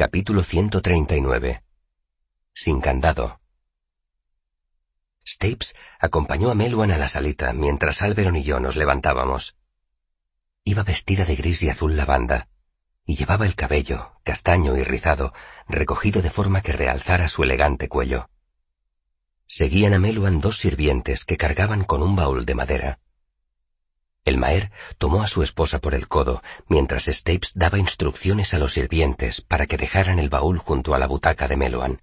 Capítulo 139. Sin candado. Stapes acompañó a Meluan a la salita mientras Alberon y yo nos levantábamos. Iba vestida de gris y azul lavanda, y llevaba el cabello, castaño y rizado, recogido de forma que realzara su elegante cuello. Seguían a Meluan dos sirvientes que cargaban con un baúl de madera. El Maer tomó a su esposa por el codo mientras Stapes daba instrucciones a los sirvientes para que dejaran el baúl junto a la butaca de Meloan.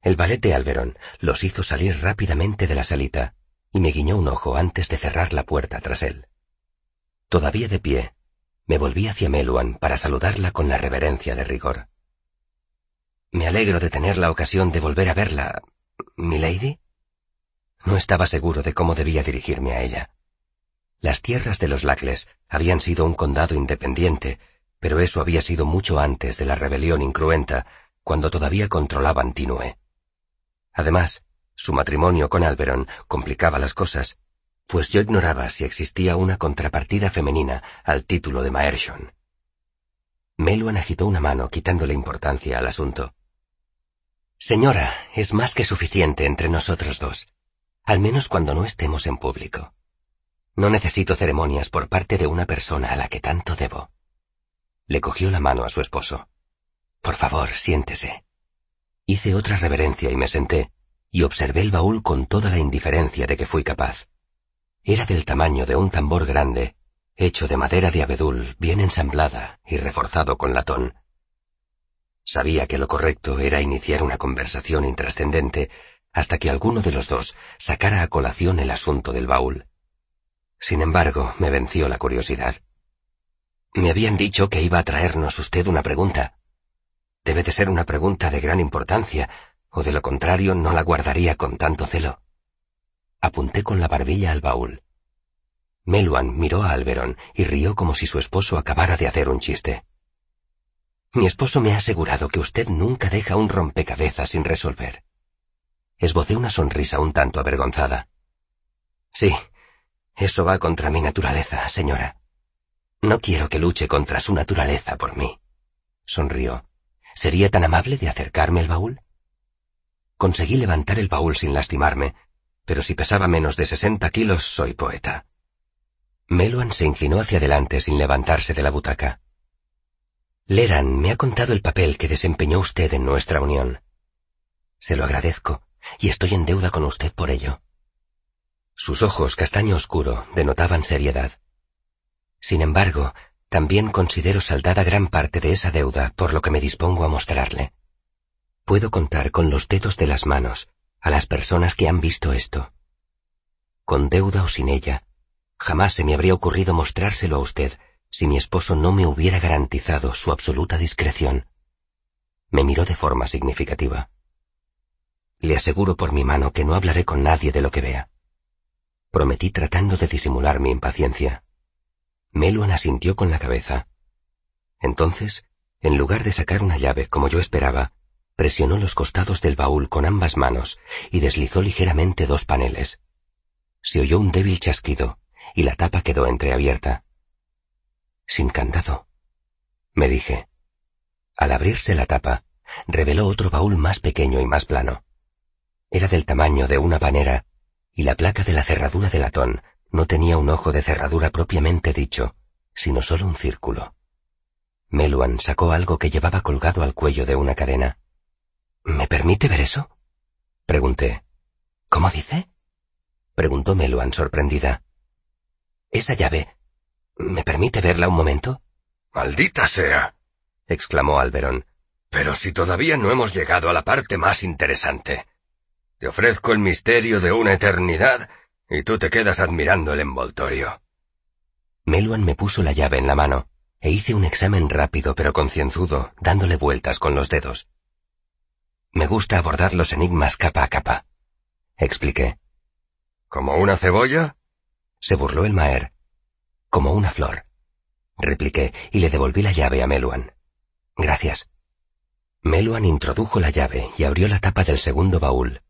El valet de Alberon los hizo salir rápidamente de la salita y me guiñó un ojo antes de cerrar la puerta tras él. Todavía de pie, me volví hacia Meluan para saludarla con la reverencia de rigor. Me alegro de tener la ocasión de volver a verla, milady. No estaba seguro de cómo debía dirigirme a ella. Las tierras de los Lacles habían sido un condado independiente, pero eso había sido mucho antes de la rebelión incruenta, cuando todavía controlaban Tinue. Además, su matrimonio con Alberon complicaba las cosas, pues yo ignoraba si existía una contrapartida femenina al título de Maershon. Meluan agitó una mano quitándole importancia al asunto. Señora, es más que suficiente entre nosotros dos, al menos cuando no estemos en público. No necesito ceremonias por parte de una persona a la que tanto debo. Le cogió la mano a su esposo. Por favor, siéntese. Hice otra reverencia y me senté, y observé el baúl con toda la indiferencia de que fui capaz. Era del tamaño de un tambor grande, hecho de madera de abedul bien ensamblada y reforzado con latón. Sabía que lo correcto era iniciar una conversación intrascendente hasta que alguno de los dos sacara a colación el asunto del baúl. Sin embargo, me venció la curiosidad. Me habían dicho que iba a traernos usted una pregunta. Debe de ser una pregunta de gran importancia, o de lo contrario no la guardaría con tanto celo. Apunté con la barbilla al baúl. Meluan miró a Alberón y rió como si su esposo acabara de hacer un chiste. Mi esposo me ha asegurado que usted nunca deja un rompecabezas sin resolver. Esbocé una sonrisa un tanto avergonzada. Sí, eso va contra mi naturaleza, señora. No quiero que luche contra su naturaleza por mí. Sonrió. ¿Sería tan amable de acercarme el baúl? Conseguí levantar el baúl sin lastimarme, pero si pesaba menos de sesenta kilos soy poeta. Meluan se inclinó hacia adelante sin levantarse de la butaca. Leran me ha contado el papel que desempeñó usted en nuestra unión. Se lo agradezco, y estoy en deuda con usted por ello. Sus ojos castaño oscuro denotaban seriedad. Sin embargo, también considero saldada gran parte de esa deuda por lo que me dispongo a mostrarle. Puedo contar con los dedos de las manos a las personas que han visto esto. Con deuda o sin ella, jamás se me habría ocurrido mostrárselo a usted si mi esposo no me hubiera garantizado su absoluta discreción. Me miró de forma significativa. Le aseguro por mi mano que no hablaré con nadie de lo que vea prometí tratando de disimular mi impaciencia. Meluan asintió con la cabeza. Entonces, en lugar de sacar una llave como yo esperaba, presionó los costados del baúl con ambas manos y deslizó ligeramente dos paneles. Se oyó un débil chasquido y la tapa quedó entreabierta. Sin candado, me dije. Al abrirse la tapa, reveló otro baúl más pequeño y más plano. Era del tamaño de una panera y la placa de la cerradura de latón no tenía un ojo de cerradura propiamente dicho, sino solo un círculo. Meluan sacó algo que llevaba colgado al cuello de una cadena. ¿Me permite ver eso? Pregunté. ¿Cómo dice? Preguntó Meluan sorprendida. Esa llave. ¿Me permite verla un momento? Maldita sea. exclamó Alberón. Pero si todavía no hemos llegado a la parte más interesante. Te ofrezco el misterio de una eternidad y tú te quedas admirando el envoltorio. Meluan me puso la llave en la mano e hice un examen rápido pero concienzudo, dándole vueltas con los dedos. Me gusta abordar los enigmas capa a capa, expliqué. ¿Como una cebolla? Se burló el Maer. Como una flor, repliqué y le devolví la llave a Meluan. Gracias. Meluan introdujo la llave y abrió la tapa del segundo baúl,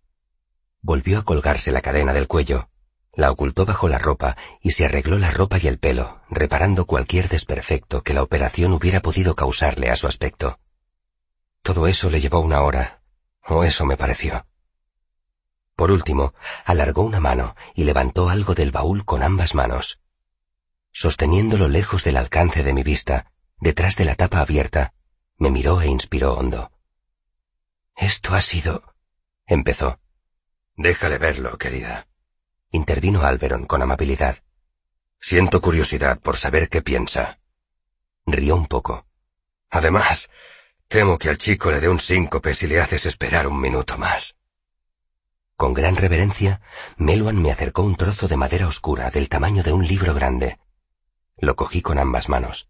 Volvió a colgarse la cadena del cuello, la ocultó bajo la ropa y se arregló la ropa y el pelo, reparando cualquier desperfecto que la operación hubiera podido causarle a su aspecto. Todo eso le llevó una hora, o eso me pareció. Por último, alargó una mano y levantó algo del baúl con ambas manos. Sosteniéndolo lejos del alcance de mi vista, detrás de la tapa abierta, me miró e inspiró hondo. Esto ha sido... empezó. Déjale verlo, querida. Intervino Alberon con amabilidad. Siento curiosidad por saber qué piensa. Rió un poco. Además, temo que al chico le dé un síncope si le haces esperar un minuto más. Con gran reverencia, Meluan me acercó un trozo de madera oscura del tamaño de un libro grande. Lo cogí con ambas manos.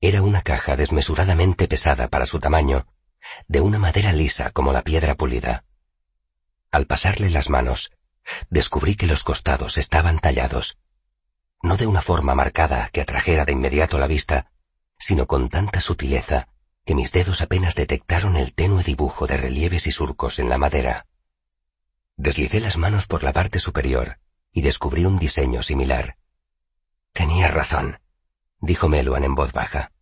Era una caja desmesuradamente pesada para su tamaño, de una madera lisa como la piedra pulida. Al pasarle las manos, descubrí que los costados estaban tallados, no de una forma marcada que atrajera de inmediato la vista, sino con tanta sutileza que mis dedos apenas detectaron el tenue dibujo de relieves y surcos en la madera. Deslicé las manos por la parte superior y descubrí un diseño similar. Tenía razón, dijo Meluan en voz baja.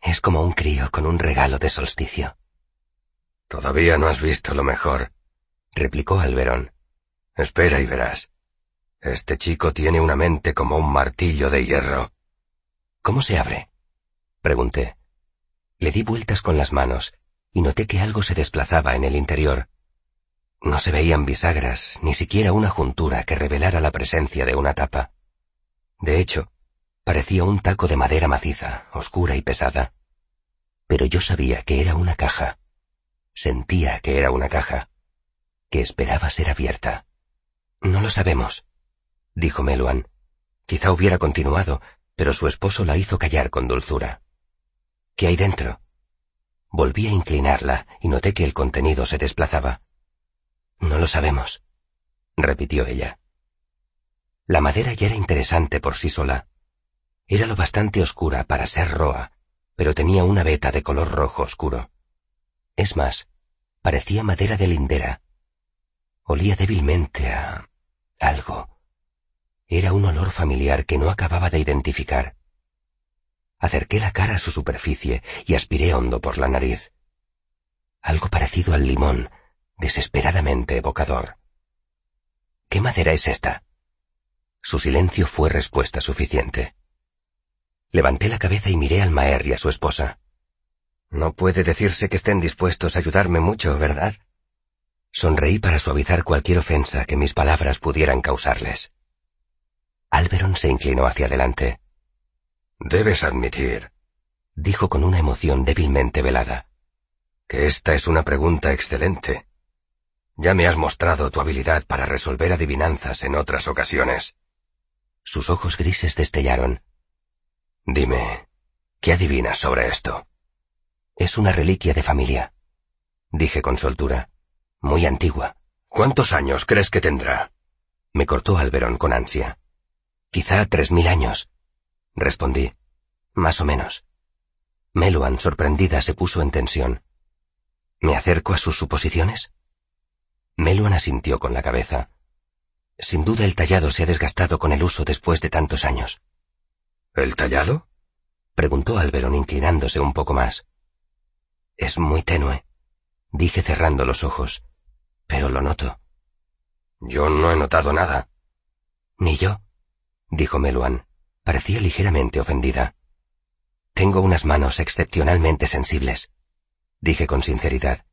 Es como un crío con un regalo de solsticio. Todavía no has visto lo mejor, replicó Alberón. Espera y verás. Este chico tiene una mente como un martillo de hierro. ¿Cómo se abre? pregunté. Le di vueltas con las manos y noté que algo se desplazaba en el interior. No se veían bisagras, ni siquiera una juntura que revelara la presencia de una tapa. De hecho, parecía un taco de madera maciza, oscura y pesada. Pero yo sabía que era una caja. Sentía que era una caja, que esperaba ser abierta. No lo sabemos, dijo Meluan. Quizá hubiera continuado, pero su esposo la hizo callar con dulzura. ¿Qué hay dentro? Volví a inclinarla y noté que el contenido se desplazaba. No lo sabemos, repitió ella. La madera ya era interesante por sí sola. Era lo bastante oscura para ser roa, pero tenía una veta de color rojo oscuro. Es más, parecía madera de lindera. Olía débilmente a algo. Era un olor familiar que no acababa de identificar. Acerqué la cara a su superficie y aspiré hondo por la nariz. Algo parecido al limón, desesperadamente evocador. ¿Qué madera es esta? Su silencio fue respuesta suficiente. Levanté la cabeza y miré al Maer y a su esposa. No puede decirse que estén dispuestos a ayudarme mucho, ¿verdad? Sonreí para suavizar cualquier ofensa que mis palabras pudieran causarles. Alberon se inclinó hacia adelante. Debes admitir, dijo con una emoción débilmente velada, que esta es una pregunta excelente. Ya me has mostrado tu habilidad para resolver adivinanzas en otras ocasiones. Sus ojos grises destellaron. Dime, ¿qué adivinas sobre esto? Es una reliquia de familia, dije con soltura muy antigua. ¿Cuántos años crees que tendrá? Me cortó Alberón con ansia. Quizá tres mil años, respondí. Más o menos. Meluan, sorprendida, se puso en tensión. ¿Me acerco a sus suposiciones? Meluan asintió con la cabeza. Sin duda el tallado se ha desgastado con el uso después de tantos años. ¿El tallado? preguntó Alberón inclinándose un poco más. Es muy tenue, dije cerrando los ojos pero lo noto. Yo no he notado nada. Ni yo, dijo Meluan. Parecía ligeramente ofendida. Tengo unas manos excepcionalmente sensibles, dije con sinceridad.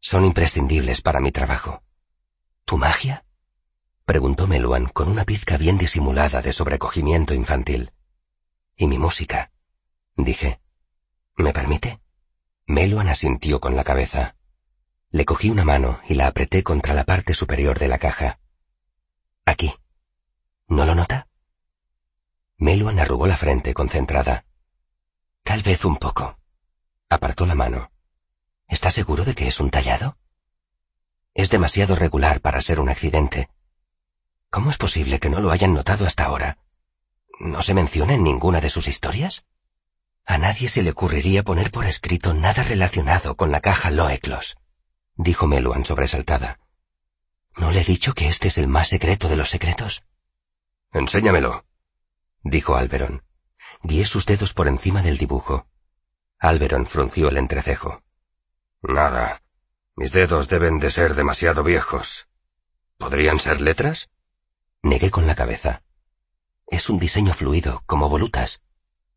Son imprescindibles para mi trabajo. ¿Tu magia? preguntó Meluan con una pizca bien disimulada de sobrecogimiento infantil. ¿Y mi música? dije. ¿Me permite? Meluan asintió con la cabeza. Le cogí una mano y la apreté contra la parte superior de la caja. Aquí. ¿No lo nota? Meluan arrugó la frente concentrada. Tal vez un poco. Apartó la mano. ¿Está seguro de que es un tallado? Es demasiado regular para ser un accidente. ¿Cómo es posible que no lo hayan notado hasta ahora? ¿No se menciona en ninguna de sus historias? A nadie se le ocurriría poner por escrito nada relacionado con la caja Loeclos dijo Meluan sobresaltada. ¿No le he dicho que este es el más secreto de los secretos? Enséñamelo, dijo Alberon. Guié sus dedos por encima del dibujo. Alberon frunció el entrecejo. Nada. Mis dedos deben de ser demasiado viejos. ¿Podrían ser letras? Negué con la cabeza. Es un diseño fluido, como volutas,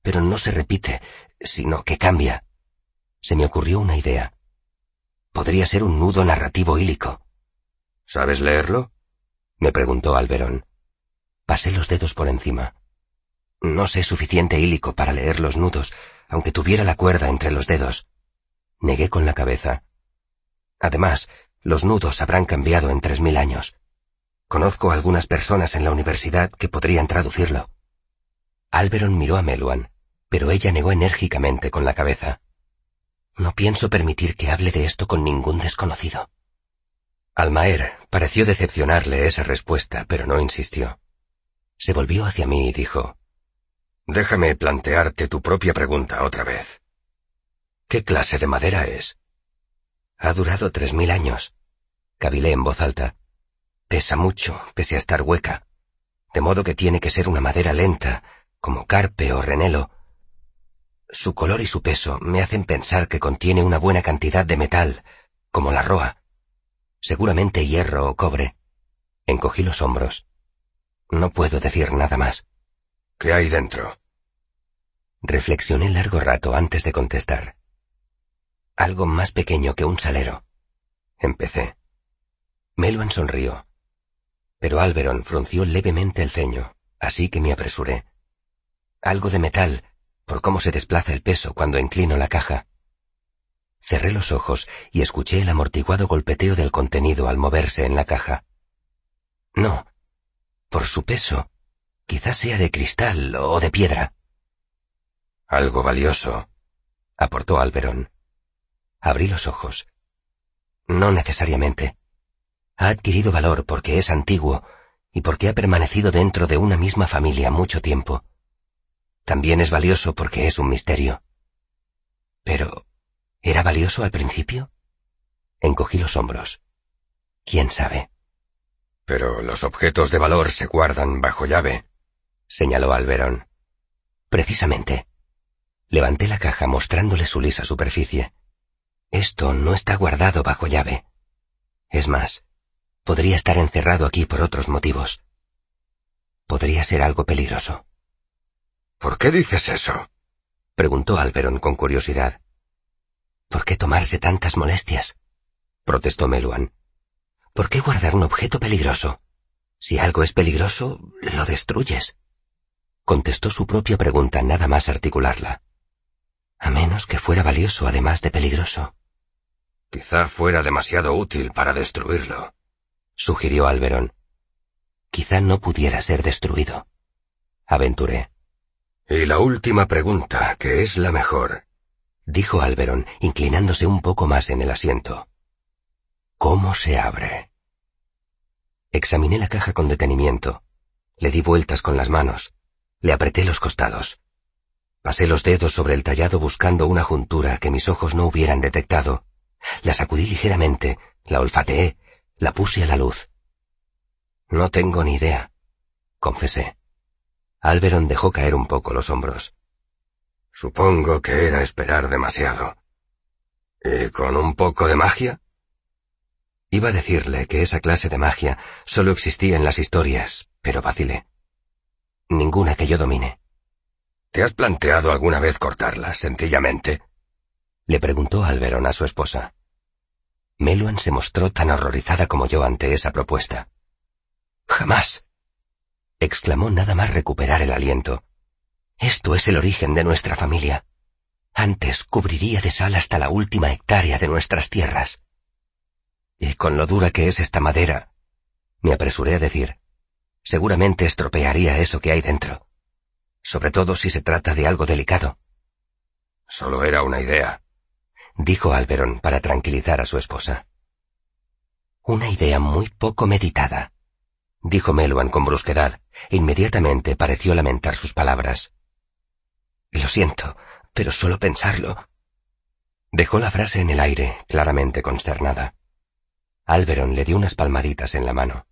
pero no se repite, sino que cambia. Se me ocurrió una idea. Podría ser un nudo narrativo hílico. ¿Sabes leerlo? me preguntó Alberón. Pasé los dedos por encima. No sé suficiente hílico para leer los nudos, aunque tuviera la cuerda entre los dedos. Negué con la cabeza. Además, los nudos habrán cambiado en tres mil años. Conozco algunas personas en la universidad que podrían traducirlo. Alberon miró a Meluan, pero ella negó enérgicamente con la cabeza. No pienso permitir que hable de esto con ningún desconocido. Almaer pareció decepcionarle esa respuesta, pero no insistió. Se volvió hacia mí y dijo, Déjame plantearte tu propia pregunta otra vez. ¿Qué clase de madera es? Ha durado tres mil años. Cavilé en voz alta. Pesa mucho, pese a estar hueca. De modo que tiene que ser una madera lenta, como carpe o renelo. Su color y su peso me hacen pensar que contiene una buena cantidad de metal, como la roa. Seguramente hierro o cobre. Encogí los hombros. No puedo decir nada más. ¿Qué hay dentro? Reflexioné largo rato antes de contestar. Algo más pequeño que un salero. Empecé. Meluan sonrió. Pero Alberon frunció levemente el ceño, así que me apresuré. Algo de metal, por cómo se desplaza el peso cuando inclino la caja. Cerré los ojos y escuché el amortiguado golpeteo del contenido al moverse en la caja. No, por su peso, Quizás sea de cristal o de piedra. Algo valioso, aportó Alberón. Abrí los ojos. No necesariamente. Ha adquirido valor porque es antiguo y porque ha permanecido dentro de una misma familia mucho tiempo. También es valioso porque es un misterio. Pero, ¿era valioso al principio? Encogí los hombros. ¿Quién sabe? Pero los objetos de valor se guardan bajo llave señaló Alberón. Precisamente. Levanté la caja mostrándole su lisa superficie. Esto no está guardado bajo llave. Es más, podría estar encerrado aquí por otros motivos. Podría ser algo peligroso. ¿Por qué dices eso? preguntó Alberón con curiosidad. ¿Por qué tomarse tantas molestias? protestó Meluan. ¿Por qué guardar un objeto peligroso? Si algo es peligroso, lo destruyes contestó su propia pregunta nada más articularla. A menos que fuera valioso además de peligroso. Quizá fuera demasiado útil para destruirlo, sugirió Alberón. Quizá no pudiera ser destruido. Aventuré. Y la última pregunta, que es la mejor, dijo Alberón, inclinándose un poco más en el asiento. ¿Cómo se abre? Examiné la caja con detenimiento. Le di vueltas con las manos. Le apreté los costados. Pasé los dedos sobre el tallado buscando una juntura que mis ojos no hubieran detectado. La sacudí ligeramente, la olfateé, la puse a la luz. No tengo ni idea, confesé. Alberon dejó caer un poco los hombros. Supongo que era esperar demasiado. ¿Y con un poco de magia? Iba a decirle que esa clase de magia solo existía en las historias, pero vacilé. Ninguna que yo domine. ¿Te has planteado alguna vez cortarla, sencillamente? Le preguntó Alberon a su esposa. Meluan se mostró tan horrorizada como yo ante esa propuesta. Jamás. Exclamó nada más recuperar el aliento. Esto es el origen de nuestra familia. Antes cubriría de sal hasta la última hectárea de nuestras tierras. Y con lo dura que es esta madera, me apresuré a decir, seguramente estropearía eso que hay dentro. Sobre todo si se trata de algo delicado. Solo era una idea, dijo Alberon para tranquilizar a su esposa. Una idea muy poco meditada, dijo Meluan con brusquedad, e inmediatamente pareció lamentar sus palabras. Lo siento, pero solo pensarlo. Dejó la frase en el aire, claramente consternada. Alberon le dio unas palmaditas en la mano.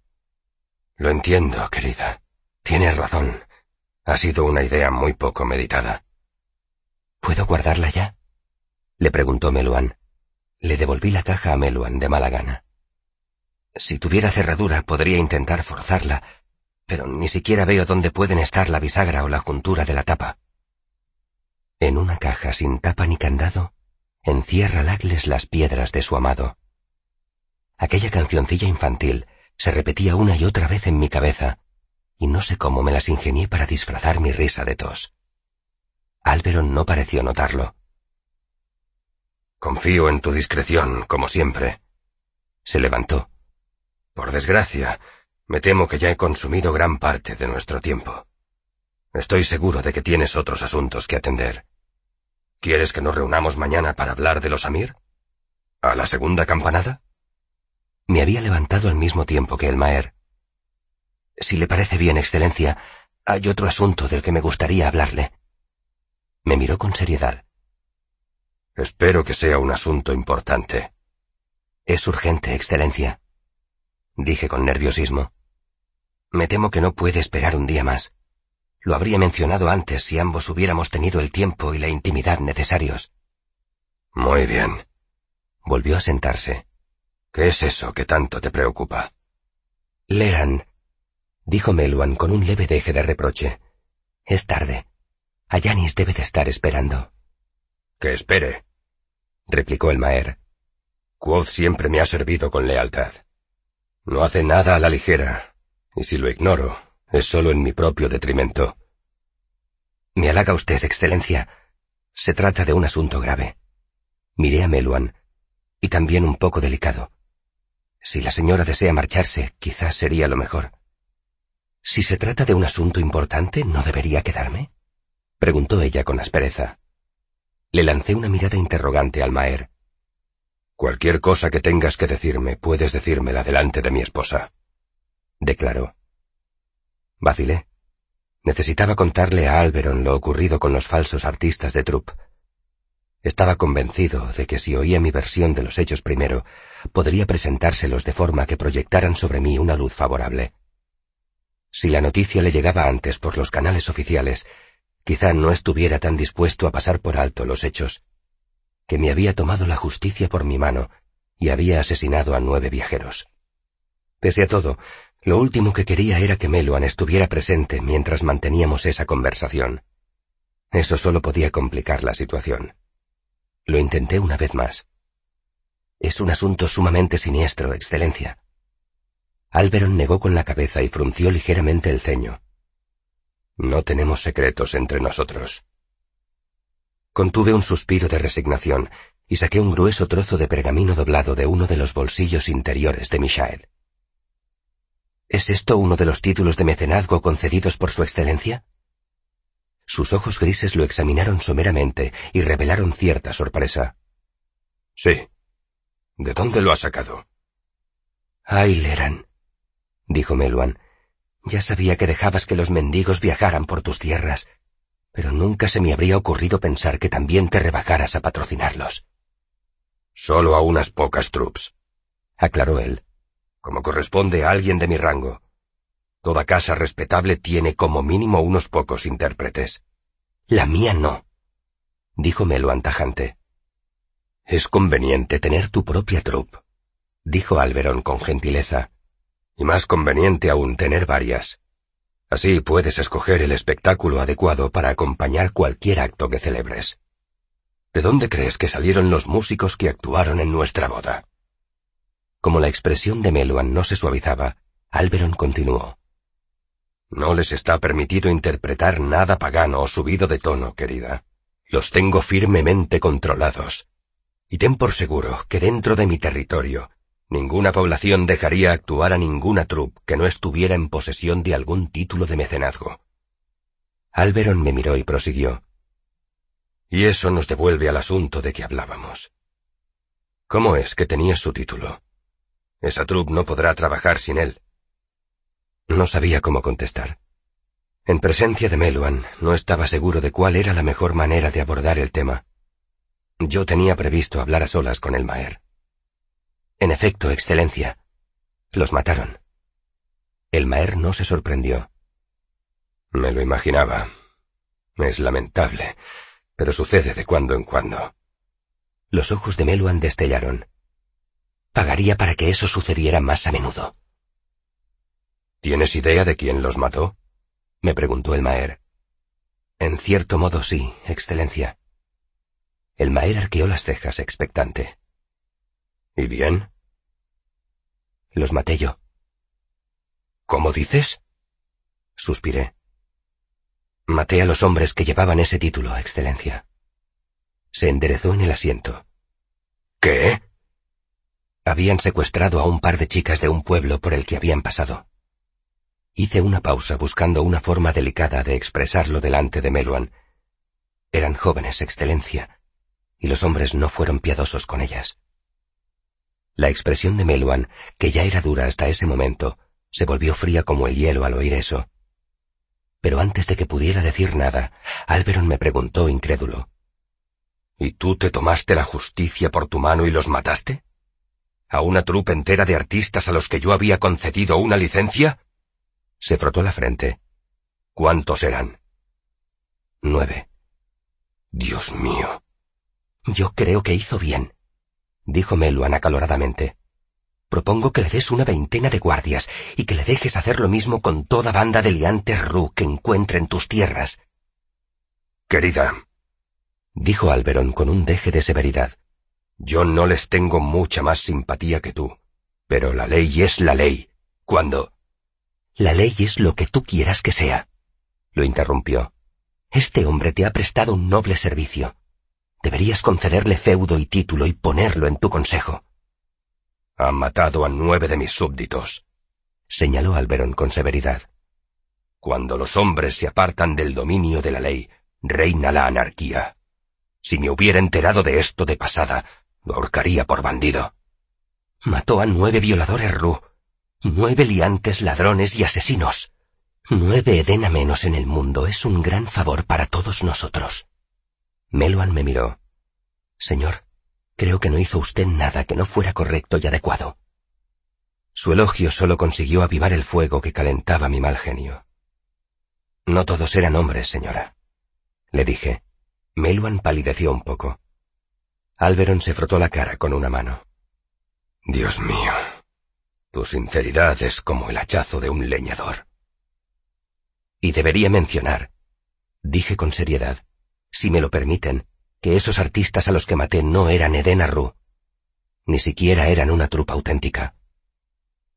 Lo entiendo, querida. Tienes razón. Ha sido una idea muy poco meditada. ¿Puedo guardarla ya? le preguntó Meluan. Le devolví la caja a Meluan de mala gana. Si tuviera cerradura podría intentar forzarla, pero ni siquiera veo dónde pueden estar la bisagra o la juntura de la tapa. En una caja sin tapa ni candado, encierra Lagles las piedras de su amado. Aquella cancioncilla infantil se repetía una y otra vez en mi cabeza, y no sé cómo me las ingenié para disfrazar mi risa de tos. Alberon no pareció notarlo. Confío en tu discreción, como siempre. Se levantó. Por desgracia, me temo que ya he consumido gran parte de nuestro tiempo. Estoy seguro de que tienes otros asuntos que atender. ¿Quieres que nos reunamos mañana para hablar de los Amir? ¿A la segunda campanada? Me había levantado al mismo tiempo que el Maer. Si le parece bien, Excelencia, hay otro asunto del que me gustaría hablarle. Me miró con seriedad. Espero que sea un asunto importante. Es urgente, Excelencia. Dije con nerviosismo. Me temo que no puede esperar un día más. Lo habría mencionado antes si ambos hubiéramos tenido el tiempo y la intimidad necesarios. Muy bien. Volvió a sentarse. ¿Qué es eso que tanto te preocupa? Leran, dijo Meluan con un leve deje de reproche. Es tarde. Ayanis debe de estar esperando. Que espere, replicó el Maer. Quoth siempre me ha servido con lealtad. No hace nada a la ligera, y si lo ignoro, es solo en mi propio detrimento. Me halaga usted, Excelencia. Se trata de un asunto grave. Miré a Meluan, y también un poco delicado. Si la señora desea marcharse, quizás sería lo mejor. Si se trata de un asunto importante, ¿no debería quedarme? preguntó ella con aspereza. Le lancé una mirada interrogante al Maer. Cualquier cosa que tengas que decirme, puedes decírmela delante de mi esposa, declaró. Vacilé. Necesitaba contarle a Alberon lo ocurrido con los falsos artistas de Trupp. Estaba convencido de que si oía mi versión de los hechos primero, podría presentárselos de forma que proyectaran sobre mí una luz favorable. Si la noticia le llegaba antes por los canales oficiales, quizá no estuviera tan dispuesto a pasar por alto los hechos, que me había tomado la justicia por mi mano y había asesinado a nueve viajeros. Pese a todo, lo último que quería era que Meluan estuviera presente mientras manteníamos esa conversación. Eso solo podía complicar la situación. Lo intenté una vez más. Es un asunto sumamente siniestro, Excelencia. Alberon negó con la cabeza y frunció ligeramente el ceño. No tenemos secretos entre nosotros. Contuve un suspiro de resignación y saqué un grueso trozo de pergamino doblado de uno de los bolsillos interiores de Mishaed. ¿Es esto uno de los títulos de mecenazgo concedidos por su excelencia? Sus ojos grises lo examinaron someramente y revelaron cierta sorpresa. Sí. ¿De dónde lo ha sacado? Ay, Leran, dijo Meluan. Ya sabía que dejabas que los mendigos viajaran por tus tierras, pero nunca se me habría ocurrido pensar que también te rebajaras a patrocinarlos. Solo a unas pocas troops, aclaró él. Como corresponde a alguien de mi rango. Toda casa respetable tiene como mínimo unos pocos intérpretes. La mía no, dijo Melo antajante. Es conveniente tener tu propia troupe, dijo Alberón con gentileza. Y más conveniente aún tener varias. Así puedes escoger el espectáculo adecuado para acompañar cualquier acto que celebres. ¿De dónde crees que salieron los músicos que actuaron en nuestra boda? Como la expresión de Meluan no se suavizaba, Alberon continuó. No les está permitido interpretar nada pagano o subido de tono, querida. Los tengo firmemente controlados. Y ten por seguro que dentro de mi territorio, ninguna población dejaría actuar a ninguna troupe que no estuviera en posesión de algún título de mecenazgo. Alberon me miró y prosiguió. Y eso nos devuelve al asunto de que hablábamos. ¿Cómo es que tenías su título? Esa troupe no podrá trabajar sin él. No sabía cómo contestar. En presencia de Meluan, no estaba seguro de cuál era la mejor manera de abordar el tema. Yo tenía previsto hablar a solas con el Maer. En efecto, Excelencia, los mataron. El Maer no se sorprendió. Me lo imaginaba. Es lamentable, pero sucede de cuando en cuando. Los ojos de Meluan destellaron. Pagaría para que eso sucediera más a menudo. ¿Tienes idea de quién los mató? me preguntó el Maer. En cierto modo sí, Excelencia. El Maer arqueó las cejas expectante. ¿Y bien? Los maté yo. ¿Cómo dices? Suspiré. Maté a los hombres que llevaban ese título, Excelencia. Se enderezó en el asiento. ¿Qué? Habían secuestrado a un par de chicas de un pueblo por el que habían pasado. Hice una pausa buscando una forma delicada de expresarlo delante de Meluan. Eran jóvenes, Excelencia, y los hombres no fueron piadosos con ellas. La expresión de Meluan, que ya era dura hasta ese momento, se volvió fría como el hielo al oír eso. Pero antes de que pudiera decir nada, Alberon me preguntó incrédulo. ¿Y tú te tomaste la justicia por tu mano y los mataste? ¿A una trupe entera de artistas a los que yo había concedido una licencia? Se frotó la frente. ¿Cuántos eran? Nueve. Dios mío. Yo creo que hizo bien, dijo Meluan acaloradamente. Propongo que le des una veintena de guardias y que le dejes hacer lo mismo con toda banda de liantes Ru que encuentre en tus tierras. Querida, dijo Alberon con un deje de severidad, yo no les tengo mucha más simpatía que tú, pero la ley es la ley. Cuando la ley es lo que tú quieras que sea, lo interrumpió. Este hombre te ha prestado un noble servicio. Deberías concederle feudo y título y ponerlo en tu consejo. Ha matado a nueve de mis súbditos, señaló Alberón con severidad. Cuando los hombres se apartan del dominio de la ley, reina la anarquía. Si me hubiera enterado de esto de pasada, lo ahorcaría por bandido. Mató a nueve violadores Ru, Nueve liantes ladrones y asesinos. Nueve Edena menos en el mundo es un gran favor para todos nosotros. Meluan me miró. Señor, creo que no hizo usted nada que no fuera correcto y adecuado. Su elogio solo consiguió avivar el fuego que calentaba mi mal genio. No todos eran hombres, señora. Le dije. Meluan palideció un poco. Alberon se frotó la cara con una mano. Dios mío, tu sinceridad es como el hachazo de un leñador. Y debería mencionar, dije con seriedad, si me lo permiten, que esos artistas a los que maté no eran Eden Arru. Ni siquiera eran una trupa auténtica.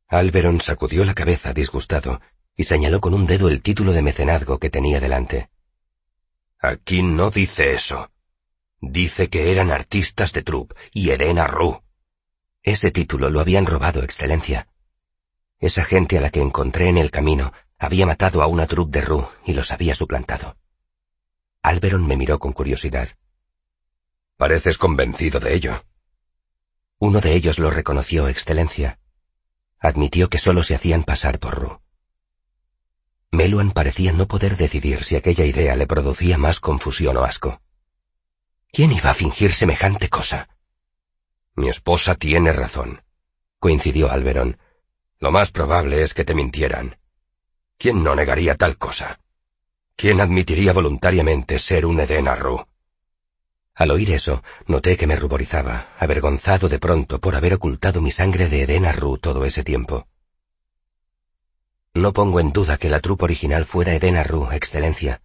Alberon sacudió la cabeza disgustado y señaló con un dedo el título de mecenazgo que tenía delante. Aquí no dice eso. Dice que eran artistas de trup y Eden Arru. Ese título lo habían robado, Excelencia. Esa gente a la que encontré en el camino había matado a una troupe de Ru y los había suplantado. Alberon me miró con curiosidad. Pareces convencido de ello. Uno de ellos lo reconoció, Excelencia. Admitió que solo se hacían pasar por Ru. Meluan parecía no poder decidir si aquella idea le producía más confusión o asco. ¿Quién iba a fingir semejante cosa? Mi esposa tiene razón, coincidió Alberón. Lo más probable es que te mintieran. ¿Quién no negaría tal cosa? ¿Quién admitiría voluntariamente ser un Eden? Al oír eso, noté que me ruborizaba, avergonzado de pronto por haber ocultado mi sangre de Eden todo ese tiempo. No pongo en duda que la trupa original fuera Eden excelencia.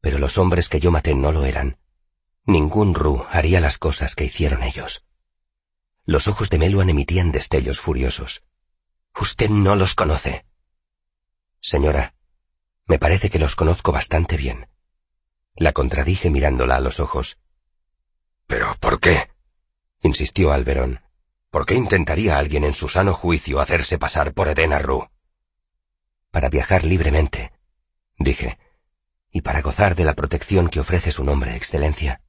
Pero los hombres que yo maté no lo eran. Ningún Ru haría las cosas que hicieron ellos. Los ojos de Meluan emitían destellos furiosos. Usted no los conoce. Señora, me parece que los conozco bastante bien. La contradije mirándola a los ojos. ¿Pero por qué? insistió Alberón. ¿Por qué intentaría alguien en su sano juicio hacerse pasar por Eden Arru? Para viajar libremente, dije, y para gozar de la protección que ofrece su nombre, Excelencia.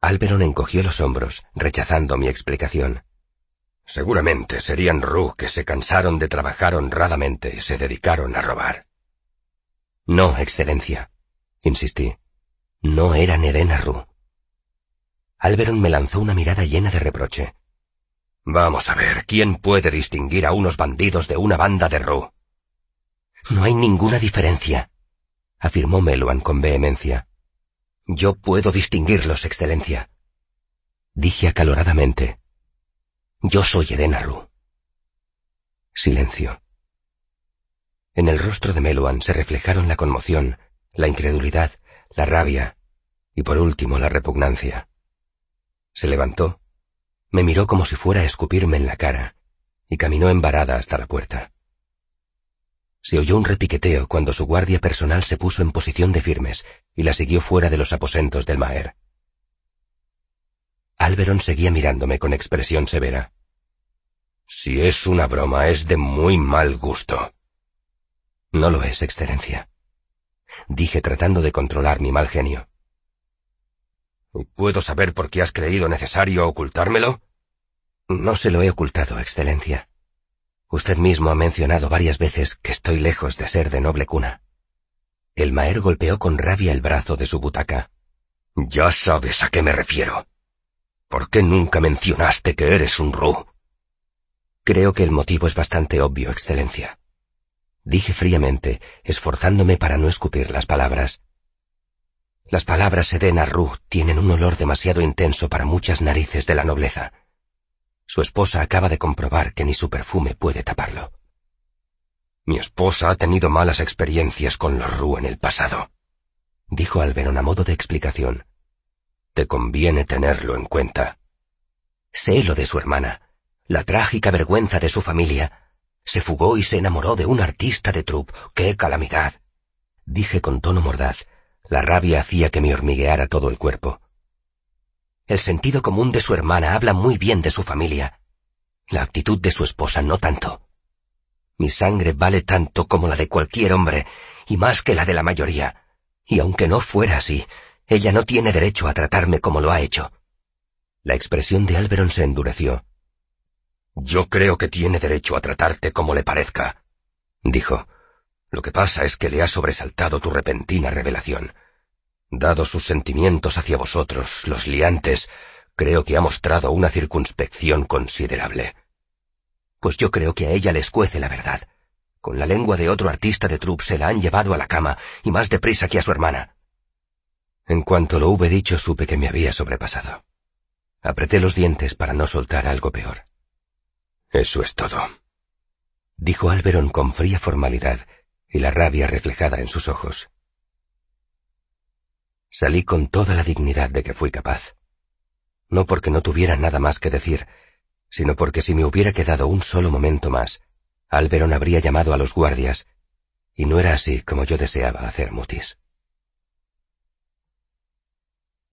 Alberon encogió los hombros, rechazando mi explicación. Seguramente serían Ru que se cansaron de trabajar honradamente y se dedicaron a robar. No, Excelencia, insistí. No eran Edena Ru. Alberon me lanzó una mirada llena de reproche. Vamos a ver, ¿quién puede distinguir a unos bandidos de una banda de Ru? No hay ninguna diferencia, afirmó Meluan con vehemencia. Yo puedo distinguirlos, Excelencia. Dije acaloradamente. Yo soy Edena Ru. Silencio. En el rostro de Meluan se reflejaron la conmoción, la incredulidad, la rabia y por último la repugnancia. Se levantó, me miró como si fuera a escupirme en la cara y caminó en varada hasta la puerta. Se oyó un repiqueteo cuando su guardia personal se puso en posición de firmes y la siguió fuera de los aposentos del Maer. Alberon seguía mirándome con expresión severa. Si es una broma, es de muy mal gusto. No lo es, Excelencia. Dije tratando de controlar mi mal genio. ¿Puedo saber por qué has creído necesario ocultármelo? No se lo he ocultado, Excelencia. Usted mismo ha mencionado varias veces que estoy lejos de ser de noble cuna. El Maer golpeó con rabia el brazo de su butaca. Ya sabes a qué me refiero. ¿Por qué nunca mencionaste que eres un Ru? Creo que el motivo es bastante obvio, Excelencia. Dije fríamente, esforzándome para no escupir las palabras. Las palabras Sedena Ru tienen un olor demasiado intenso para muchas narices de la nobleza. Su esposa acaba de comprobar que ni su perfume puede taparlo. Mi esposa ha tenido malas experiencias con los Ru en el pasado, dijo Alberon a modo de explicación. Te conviene tenerlo en cuenta. Sé lo de su hermana, la trágica vergüenza de su familia. Se fugó y se enamoró de un artista de troupe. ¡Qué calamidad! Dije con tono mordaz. La rabia hacía que me hormigueara todo el cuerpo. El sentido común de su hermana habla muy bien de su familia. La actitud de su esposa no tanto. Mi sangre vale tanto como la de cualquier hombre, y más que la de la mayoría. Y aunque no fuera así, ella no tiene derecho a tratarme como lo ha hecho. La expresión de Alberon se endureció. Yo creo que tiene derecho a tratarte como le parezca, dijo. Lo que pasa es que le ha sobresaltado tu repentina revelación. Dado sus sentimientos hacia vosotros, los liantes, creo que ha mostrado una circunspección considerable. Pues yo creo que a ella le escuece la verdad. Con la lengua de otro artista de trup se la han llevado a la cama, y más deprisa que a su hermana. En cuanto lo hube dicho supe que me había sobrepasado. Apreté los dientes para no soltar algo peor. Eso es todo. Dijo Alberon con fría formalidad y la rabia reflejada en sus ojos. Salí con toda la dignidad de que fui capaz. No porque no tuviera nada más que decir, sino porque si me hubiera quedado un solo momento más, Alberon habría llamado a los guardias, y no era así como yo deseaba hacer mutis.